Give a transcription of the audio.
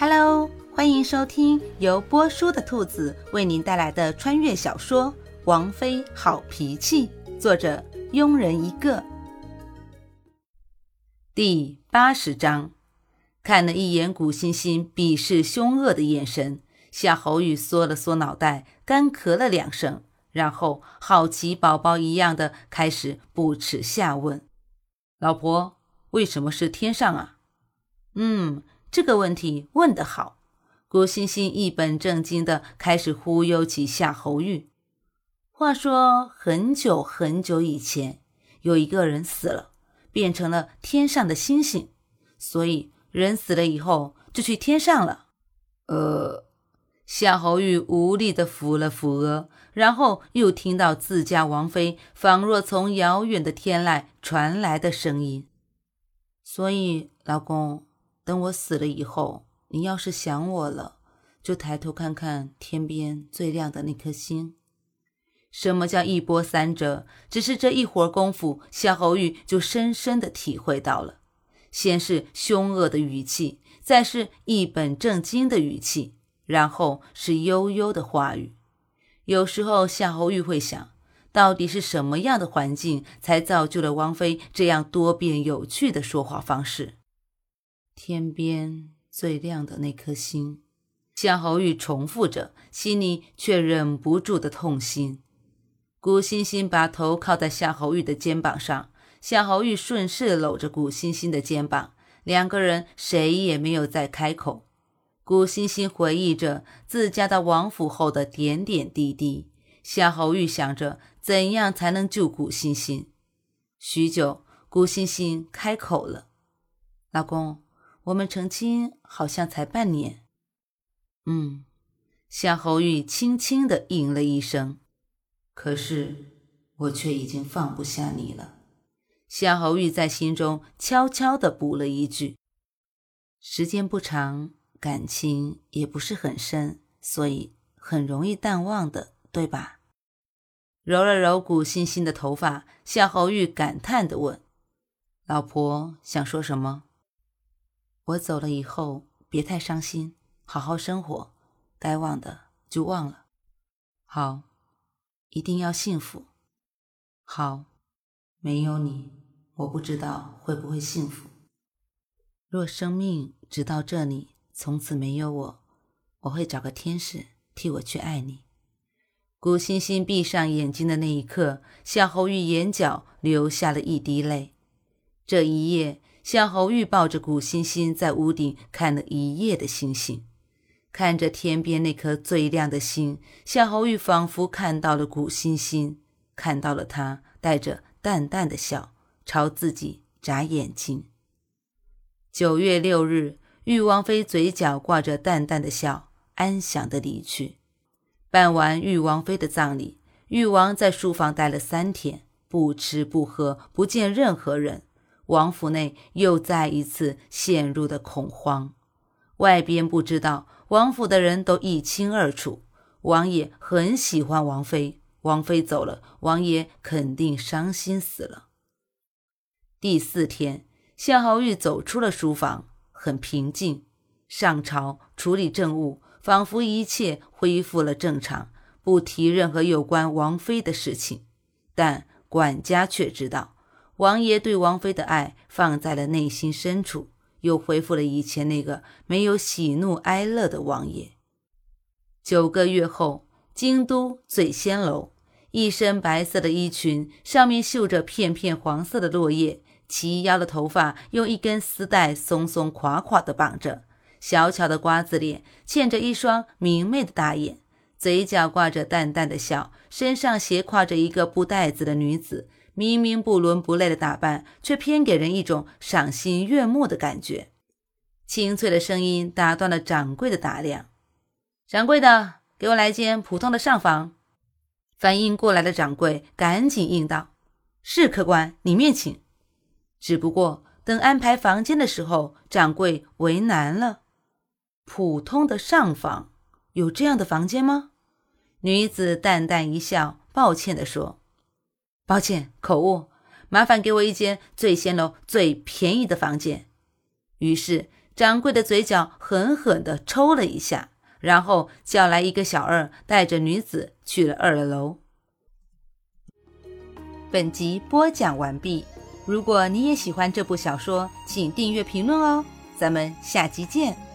Hello，欢迎收听由波叔的兔子为您带来的穿越小说《王妃好脾气》，作者庸人一个。第八十章，看了一眼古欣欣鄙视凶恶的眼神，夏侯宇缩了缩脑袋，干咳了两声，然后好奇宝宝一样的开始不耻下问：“老婆，为什么是天上啊？”嗯。这个问题问得好，郭欣欣一本正经的开始忽悠起夏侯玉。话说很久很久以前，有一个人死了，变成了天上的星星，所以人死了以后就去天上了。呃，夏侯玉无力的抚了抚额，然后又听到自家王妃仿若从遥远的天籁传来的声音，所以老公。等我死了以后，你要是想我了，就抬头看看天边最亮的那颗星。什么叫一波三折？只是这一会儿功夫，夏侯玉就深深的体会到了。先是凶恶的语气，再是一本正经的语气，然后是悠悠的话语。有时候夏侯玉会想，到底是什么样的环境，才造就了王妃这样多变有趣的说话方式？天边最亮的那颗星，夏侯玉重复着，心里却忍不住的痛心。古欣欣把头靠在夏侯玉的肩膀上，夏侯玉顺势搂着古欣欣的肩膀，两个人谁也没有再开口。古欣欣回忆着自家到王府后的点点滴滴，夏侯玉想着怎样才能救古欣欣。许久，古欣欣开口了：“老公。”我们成亲好像才半年，嗯，夏侯玉轻轻的应了一声，可是我却已经放不下你了。夏侯玉在心中悄悄的补了一句：“时间不长，感情也不是很深，所以很容易淡忘的，对吧？”揉了揉古欣欣的头发，夏侯玉感叹的问：“老婆想说什么？”我走了以后，别太伤心，好好生活，该忘的就忘了。好，一定要幸福。好，没有你，我不知道会不会幸福。若生命直到这里，从此没有我，我会找个天使替我去爱你。古欣欣闭上眼睛的那一刻，夏侯玉眼角流下了一滴泪。这一夜。夏侯玉抱着古欣欣在屋顶看了一夜的星星，看着天边那颗最亮的星，夏侯玉仿佛看到了古欣欣，看到了她带着淡淡的笑朝自己眨眼睛。九月六日，玉王妃嘴角挂着淡淡的笑，安详的离去。办完玉王妃的葬礼，玉王在书房待了三天，不吃不喝，不见任何人。王府内又再一次陷入了恐慌，外边不知道，王府的人都一清二楚。王爷很喜欢王妃，王妃走了，王爷肯定伤心死了。第四天，夏侯玉走出了书房，很平静。上朝处理政务，仿佛一切恢复了正常，不提任何有关王妃的事情。但管家却知道。王爷对王妃的爱放在了内心深处，又恢复了以前那个没有喜怒哀乐的王爷。九个月后，京都醉仙楼，一身白色的衣裙，上面绣着片片黄色的落叶，齐腰的头发用一根丝带松松垮垮地绑着，小巧的瓜子脸，嵌着一双明媚的大眼，嘴角挂着淡淡的笑，身上斜挎着一个布袋子的女子。明明不伦不类的打扮，却偏给人一种赏心悦目的感觉。清脆的声音打断了掌柜的打量：“掌柜的，给我来间普通的上房。”反应过来的掌柜赶紧应道：“是客官，里面请。”只不过等安排房间的时候，掌柜为难了：“普通的上房，有这样的房间吗？”女子淡淡一笑，抱歉地说。抱歉，口误，麻烦给我一间醉仙楼最便宜的房间。于是掌柜的嘴角狠狠地抽了一下，然后叫来一个小二，带着女子去了二楼。本集播讲完毕。如果你也喜欢这部小说，请订阅、评论哦。咱们下集见。